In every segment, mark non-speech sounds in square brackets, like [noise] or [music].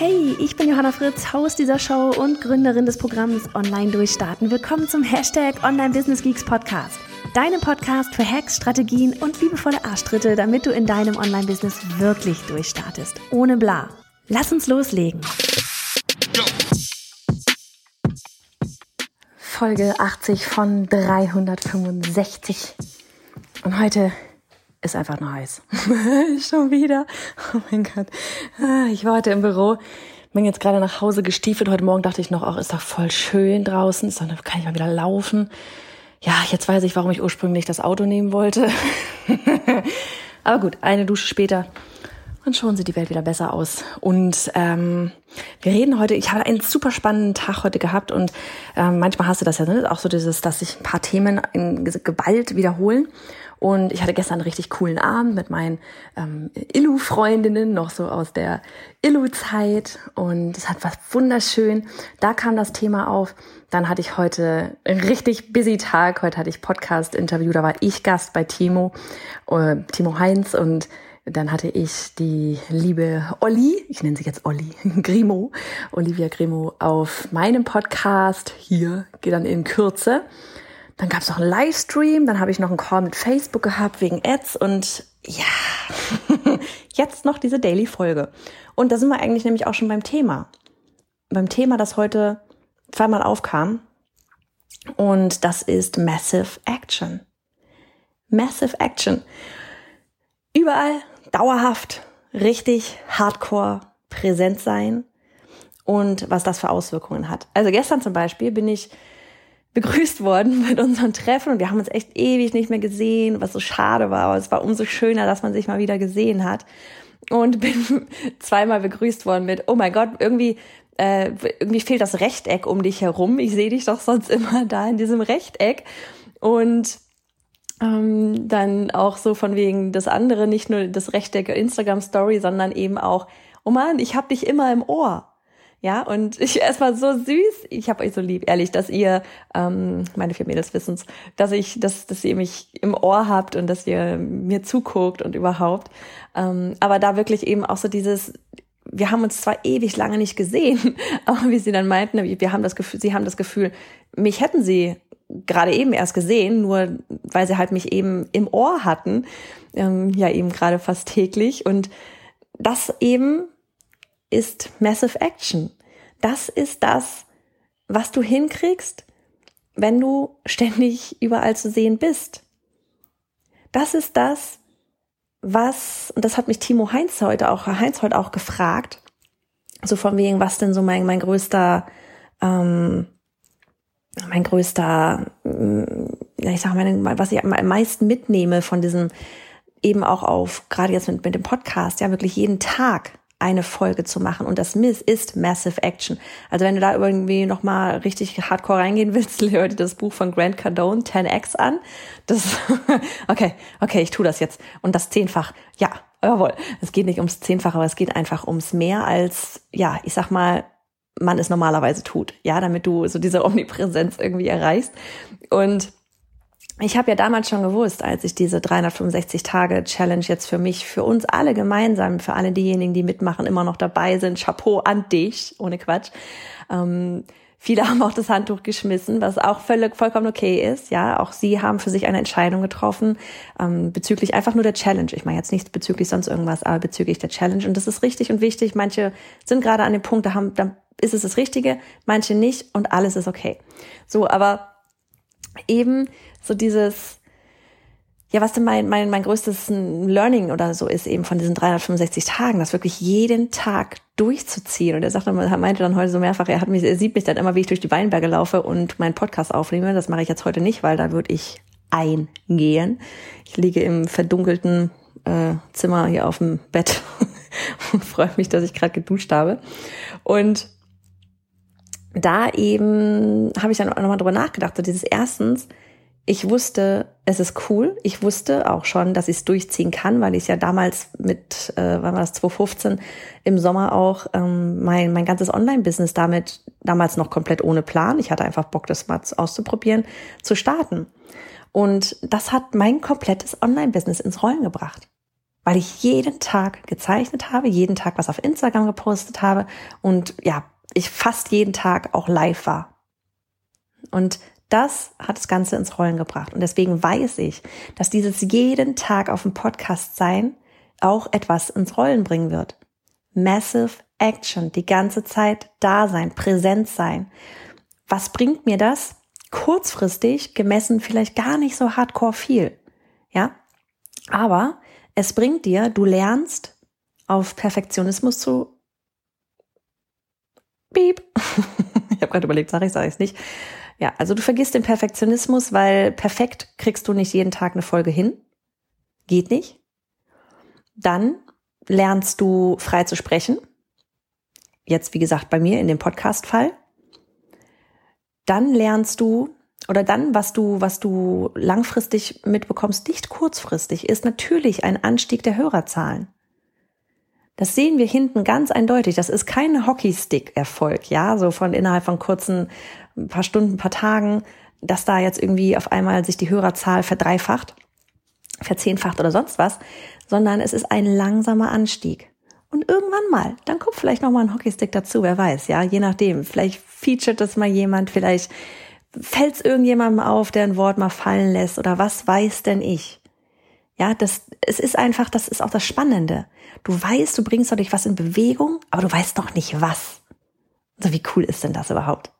Hey, ich bin Johanna Fritz, Haus dieser Show und Gründerin des Programms Online Durchstarten. Willkommen zum Hashtag Online Business Geeks Podcast. Deinem Podcast für Hacks, Strategien und liebevolle Arschtritte, damit du in deinem Online-Business wirklich durchstartest. Ohne bla. Lass uns loslegen. Folge 80 von 365. Und heute ist einfach nur heiß. [laughs] Schon wieder. Oh mein Gott. Ah, ich war heute im Büro, bin jetzt gerade nach Hause gestiefelt. Heute Morgen dachte ich noch, auch ist doch voll schön draußen. Ist doch, kann ich mal wieder laufen. Ja, jetzt weiß ich, warum ich ursprünglich das Auto nehmen wollte. [laughs] Aber gut, eine Dusche später und schon sieht die Welt wieder besser aus. Und ähm, wir reden heute, ich habe einen super spannenden Tag heute gehabt und ähm, manchmal hast du das ja, ne? auch so dieses, dass sich ein paar Themen in Gewalt wiederholen. Und ich hatte gestern einen richtig coolen Abend mit meinen ähm, Illu-Freundinnen, noch so aus der Illu-Zeit. Und es hat was wunderschön. Da kam das Thema auf. Dann hatte ich heute einen richtig busy Tag. Heute hatte ich Podcast-Interview. Da war ich Gast bei Timo, äh, Timo Heinz. Und dann hatte ich die liebe Olli, ich nenne sie jetzt Olli, [laughs] Grimo, Olivia Grimo, auf meinem Podcast. Hier geht dann in Kürze. Dann gab es noch einen Livestream, dann habe ich noch einen Call mit Facebook gehabt wegen Ads und ja, [laughs] jetzt noch diese Daily-Folge. Und da sind wir eigentlich nämlich auch schon beim Thema. Beim Thema, das heute zweimal aufkam. Und das ist Massive Action. Massive Action. Überall dauerhaft richtig hardcore präsent sein und was das für Auswirkungen hat. Also gestern zum Beispiel bin ich begrüßt worden [laughs] mit unserem Treffen und wir haben uns echt ewig nicht mehr gesehen, was so schade war, aber es war umso schöner, dass man sich mal wieder gesehen hat und [laughs] bin zweimal begrüßt worden mit, oh mein Gott, irgendwie äh, irgendwie fehlt das Rechteck um dich herum. Ich sehe dich doch sonst immer [laughs] da in diesem Rechteck und ähm, dann auch so von wegen das andere, nicht nur das Rechteck Instagram Story, sondern eben auch, oh man, ich hab dich immer im Ohr. Ja, und ich erstmal so süß. Ich habe euch so lieb, ehrlich, dass ihr, ähm, meine vier Mädels wissen's, dass ich, dass, dass ihr mich im Ohr habt und dass ihr mir zuguckt und überhaupt. Ähm, aber da wirklich eben auch so dieses, wir haben uns zwar ewig lange nicht gesehen, [laughs] aber wie sie dann meinten, wir haben das Gefühl, sie haben das Gefühl, mich hätten sie gerade eben erst gesehen, nur weil sie halt mich eben im Ohr hatten, ähm, ja eben gerade fast täglich und das eben ist Massive Action. Das ist das, was du hinkriegst, wenn du ständig überall zu sehen bist. Das ist das, was, und das hat mich Timo Heinz heute auch, Heinz heute auch gefragt, so von wegen, was denn so mein, mein größter, ähm, mein größter, mm, ich sag mal, was ich am meisten mitnehme von diesem, eben auch auf, gerade jetzt mit, mit dem Podcast, ja, wirklich jeden Tag eine Folge zu machen. Und das Miss ist Massive Action. Also wenn du da irgendwie nochmal richtig hardcore reingehen willst, [laughs] hör dir das Buch von Grant Cardone 10x an. Das, [laughs] okay, okay, ich tu das jetzt. Und das zehnfach, ja, jawohl. Es geht nicht ums zehnfach, aber es geht einfach ums mehr als, ja, ich sag mal, man es normalerweise tut. Ja, damit du so diese Omnipräsenz irgendwie erreichst. Und ich habe ja damals schon gewusst, als ich diese 365 Tage Challenge jetzt für mich, für uns alle gemeinsam, für alle diejenigen, die mitmachen, immer noch dabei sind, Chapeau an dich, ohne Quatsch. Ähm, viele [laughs] haben auch das Handtuch geschmissen, was auch völlig vollkommen okay ist. Ja, auch sie haben für sich eine Entscheidung getroffen ähm, bezüglich einfach nur der Challenge. Ich meine jetzt nicht bezüglich sonst irgendwas, aber bezüglich der Challenge. Und das ist richtig und wichtig. Manche sind gerade an dem Punkt, da haben, da ist es das Richtige, manche nicht und alles ist okay. So, aber eben so dieses, ja, was denn mein, mein, mein größtes Learning oder so ist eben von diesen 365 Tagen, das wirklich jeden Tag durchzuziehen. Und er sagte, er meinte dann heute so mehrfach, er hat mich, er sieht mich dann immer, wie ich durch die Weinberge laufe und meinen Podcast aufnehme. Das mache ich jetzt heute nicht, weil da würde ich eingehen. Ich liege im verdunkelten äh, Zimmer hier auf dem Bett [laughs] und freue mich, dass ich gerade geduscht habe. Und da eben habe ich dann auch nochmal drüber nachgedacht. So dieses erstens, ich wusste, es ist cool. Ich wusste auch schon, dass ich es durchziehen kann, weil ich ja damals mit, äh, wann war das, 2015, im Sommer auch ähm, mein, mein ganzes Online-Business damit, damals noch komplett ohne Plan, ich hatte einfach Bock, das mal auszuprobieren, zu starten. Und das hat mein komplettes Online-Business ins Rollen gebracht, weil ich jeden Tag gezeichnet habe, jeden Tag was auf Instagram gepostet habe und ja, ich fast jeden Tag auch live war. Und das hat das Ganze ins Rollen gebracht. Und deswegen weiß ich, dass dieses jeden Tag auf dem Podcast sein auch etwas ins Rollen bringen wird. Massive Action, die ganze Zeit da sein, präsent sein. Was bringt mir das? Kurzfristig gemessen vielleicht gar nicht so hardcore viel. Ja? Aber es bringt dir, du lernst auf Perfektionismus zu Piep. [laughs] ich habe gerade überlegt, sage ich, sage ich es nicht. Ja, also du vergisst den Perfektionismus, weil perfekt kriegst du nicht jeden Tag eine Folge hin. Geht nicht. Dann lernst du frei zu sprechen. Jetzt, wie gesagt, bei mir in dem Podcast-Fall. Dann lernst du oder dann, was du, was du langfristig mitbekommst, nicht kurzfristig, ist natürlich ein Anstieg der Hörerzahlen. Das sehen wir hinten ganz eindeutig. Das ist kein Hockeystick-Erfolg, ja, so von innerhalb von kurzen ein paar Stunden, ein paar Tagen, dass da jetzt irgendwie auf einmal sich die Hörerzahl verdreifacht, verzehnfacht oder sonst was, sondern es ist ein langsamer Anstieg. Und irgendwann mal, dann kommt vielleicht noch mal ein Hockeystick dazu, wer weiß, ja, je nachdem. Vielleicht featuret das mal jemand, vielleicht fällt es irgendjemandem auf, der ein Wort mal fallen lässt oder was weiß denn ich. Ja, das, es ist einfach, das ist auch das Spannende. Du weißt, du bringst dadurch was in Bewegung, aber du weißt noch nicht was. Also wie cool ist denn das überhaupt?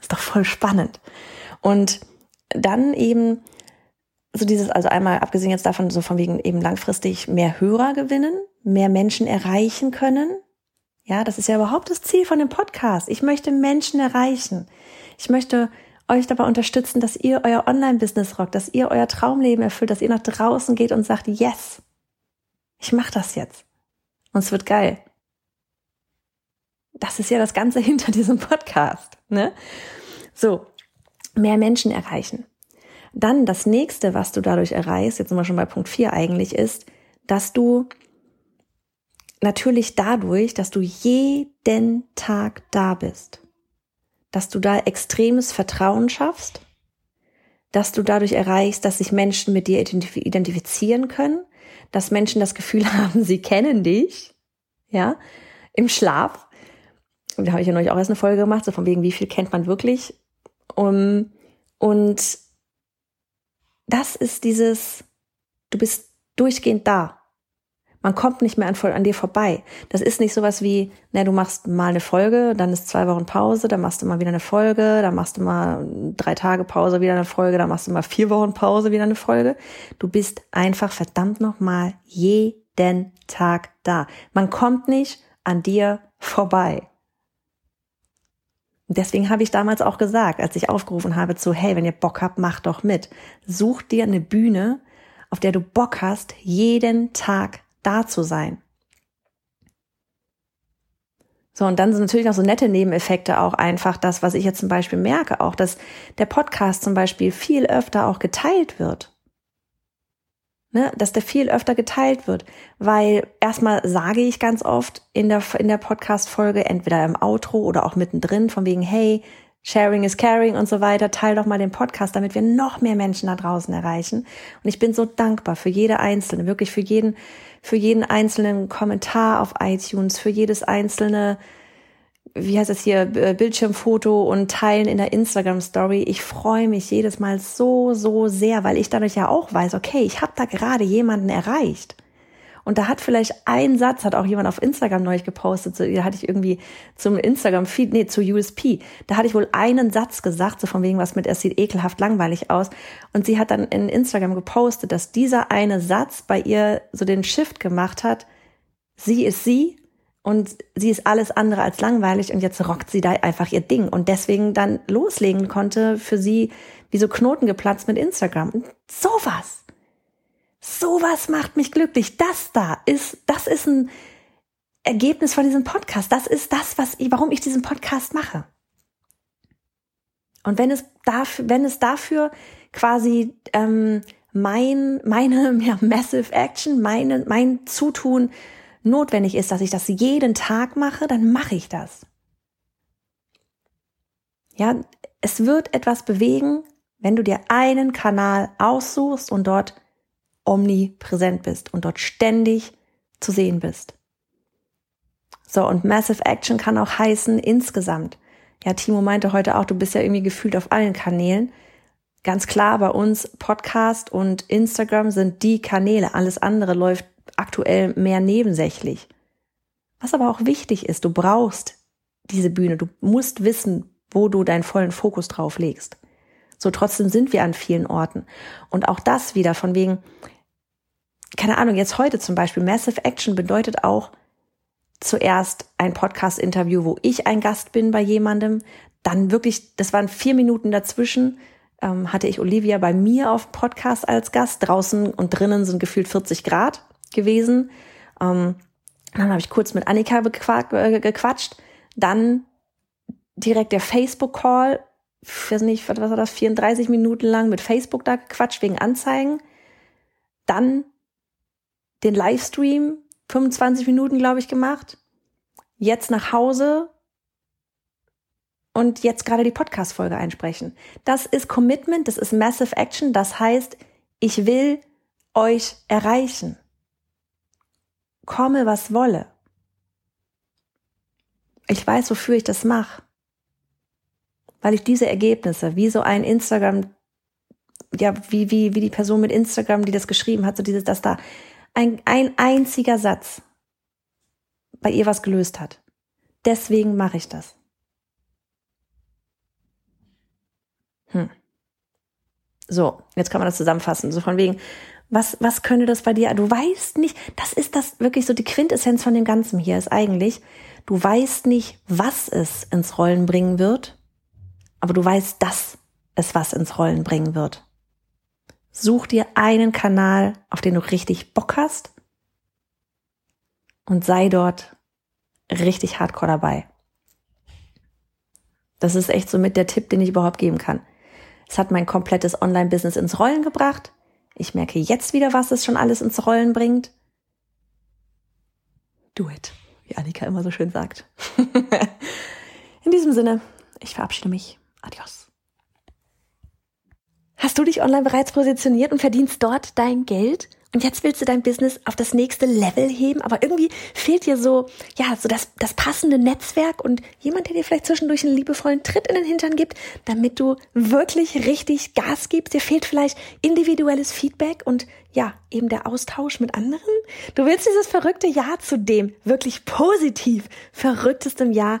Ist doch voll spannend. Und dann eben so dieses, also einmal abgesehen jetzt davon, so von wegen eben langfristig mehr Hörer gewinnen, mehr Menschen erreichen können. Ja, das ist ja überhaupt das Ziel von dem Podcast. Ich möchte Menschen erreichen. Ich möchte euch dabei unterstützen, dass ihr euer Online-Business rockt, dass ihr euer Traumleben erfüllt, dass ihr nach draußen geht und sagt, yes, ich mache das jetzt. Und es wird geil. Das ist ja das Ganze [laughs] hinter diesem Podcast. Ne? So, mehr Menschen erreichen. Dann das nächste, was du dadurch erreichst, jetzt sind wir schon bei Punkt 4 eigentlich, ist, dass du natürlich dadurch, dass du jeden Tag da bist, dass du da extremes Vertrauen schaffst, dass du dadurch erreichst, dass sich Menschen mit dir identifizieren können, dass Menschen das Gefühl [laughs] haben, sie kennen dich, ja, im Schlaf. Da habe ich ja neulich auch erst eine Folge gemacht, so von wegen, wie viel kennt man wirklich? Um, und das ist dieses, du bist durchgehend da. Man kommt nicht mehr an, an dir vorbei. Das ist nicht sowas wie, na, du machst mal eine Folge, dann ist zwei Wochen Pause, dann machst du mal wieder eine Folge, dann machst du mal drei Tage Pause, wieder eine Folge, dann machst du mal vier Wochen Pause, wieder eine Folge. Du bist einfach verdammt nochmal jeden Tag da. Man kommt nicht an dir vorbei. Deswegen habe ich damals auch gesagt, als ich aufgerufen habe zu, hey, wenn ihr Bock habt, macht doch mit. Such dir eine Bühne, auf der du Bock hast, jeden Tag da zu sein. So, und dann sind natürlich noch so nette Nebeneffekte auch einfach das, was ich jetzt zum Beispiel merke, auch, dass der Podcast zum Beispiel viel öfter auch geteilt wird. Ne, dass der viel öfter geteilt wird, weil erstmal sage ich ganz oft in der, in der Podcast-Folge, entweder im Outro oder auch mittendrin, von wegen, hey, Sharing is caring und so weiter. Teil doch mal den Podcast, damit wir noch mehr Menschen da draußen erreichen. Und ich bin so dankbar für jede einzelne, wirklich für jeden, für jeden einzelnen Kommentar auf iTunes, für jedes einzelne, wie heißt es hier, Bildschirmfoto und Teilen in der Instagram Story. Ich freue mich jedes Mal so, so sehr, weil ich dadurch ja auch weiß, okay, ich habe da gerade jemanden erreicht. Und da hat vielleicht ein Satz, hat auch jemand auf Instagram neulich gepostet, so, da hatte ich irgendwie zum Instagram-Feed, nee, zu USP, da hatte ich wohl einen Satz gesagt, so von wegen was mit, es sieht ekelhaft langweilig aus. Und sie hat dann in Instagram gepostet, dass dieser eine Satz bei ihr so den Shift gemacht hat, sie ist sie und sie ist alles andere als langweilig und jetzt rockt sie da einfach ihr Ding und deswegen dann loslegen konnte für sie wie so Knoten geplatzt mit Instagram. Und sowas. Sowas macht mich glücklich. Das da ist, das ist ein Ergebnis von diesem Podcast. Das ist das, was ich, warum ich diesen Podcast mache. Und wenn es dafür, wenn es dafür quasi ähm, mein, meine [laughs] ja, Massive Action, meine, mein Zutun notwendig ist, dass ich das jeden Tag mache, dann mache ich das. Ja, es wird etwas bewegen, wenn du dir einen Kanal aussuchst und dort omnipräsent bist und dort ständig zu sehen bist. So, und Massive Action kann auch heißen insgesamt. Ja, Timo meinte heute auch, du bist ja irgendwie gefühlt auf allen Kanälen. Ganz klar, bei uns Podcast und Instagram sind die Kanäle. Alles andere läuft aktuell mehr nebensächlich. Was aber auch wichtig ist, du brauchst diese Bühne. Du musst wissen, wo du deinen vollen Fokus drauf legst. So trotzdem sind wir an vielen Orten. Und auch das wieder von wegen, keine Ahnung, jetzt heute zum Beispiel, Massive Action bedeutet auch zuerst ein Podcast-Interview, wo ich ein Gast bin bei jemandem. Dann wirklich, das waren vier Minuten dazwischen, ähm, hatte ich Olivia bei mir auf Podcast als Gast. Draußen und drinnen sind gefühlt 40 Grad gewesen. Ähm, dann habe ich kurz mit Annika äh, gequatscht. Dann direkt der Facebook-Call, ich weiß nicht, was war das, 34 Minuten lang mit Facebook da gequatscht wegen Anzeigen. Dann den Livestream, 25 Minuten, glaube ich, gemacht. Jetzt nach Hause und jetzt gerade die Podcast-Folge einsprechen. Das ist Commitment, das ist Massive Action. Das heißt, ich will euch erreichen. Komme, was wolle. Ich weiß, wofür ich das mache weil ich diese Ergebnisse, wie so ein Instagram, ja, wie, wie, wie die Person mit Instagram, die das geschrieben hat, so dieses, dass da ein, ein einziger Satz bei ihr was gelöst hat. Deswegen mache ich das. Hm. So, jetzt kann man das zusammenfassen. So von wegen, was, was könnte das bei dir? Du weißt nicht, das ist das wirklich so die Quintessenz von dem Ganzen hier ist eigentlich, du weißt nicht, was es ins Rollen bringen wird, aber du weißt, dass es was ins Rollen bringen wird. Such dir einen Kanal, auf den du richtig Bock hast und sei dort richtig hardcore dabei. Das ist echt so mit der Tipp, den ich überhaupt geben kann. Es hat mein komplettes Online-Business ins Rollen gebracht. Ich merke jetzt wieder, was es schon alles ins Rollen bringt. Do it, wie Annika immer so schön sagt. [laughs] In diesem Sinne, ich verabschiede mich. Adios. Hast du dich online bereits positioniert und verdienst dort dein Geld? Und jetzt willst du dein Business auf das nächste Level heben, aber irgendwie fehlt dir so, ja, so das, das passende Netzwerk und jemand, der dir vielleicht zwischendurch einen liebevollen Tritt in den Hintern gibt, damit du wirklich richtig Gas gibst. Dir fehlt vielleicht individuelles Feedback und ja, eben der Austausch mit anderen. Du willst dieses verrückte Jahr zu dem wirklich positiv verrücktestem Jahr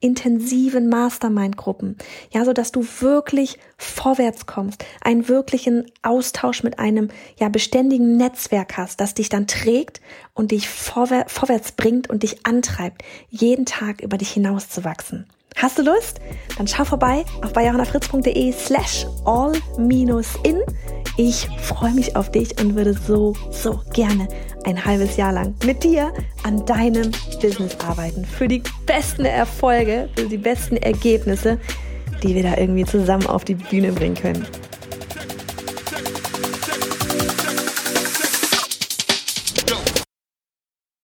intensiven Mastermind-Gruppen, ja, so dass du wirklich vorwärts kommst, einen wirklichen Austausch mit einem ja beständigen Netzwerk hast, das dich dann trägt und dich vorwär vorwärts bringt und dich antreibt, jeden Tag über dich hinauszuwachsen. Hast du Lust? Dann schau vorbei auf bayerhannafritz.de slash all-in. Ich freue mich auf dich und würde so, so gerne ein halbes Jahr lang mit dir an deinem Business arbeiten. Für die besten Erfolge, für die besten Ergebnisse, die wir da irgendwie zusammen auf die Bühne bringen können.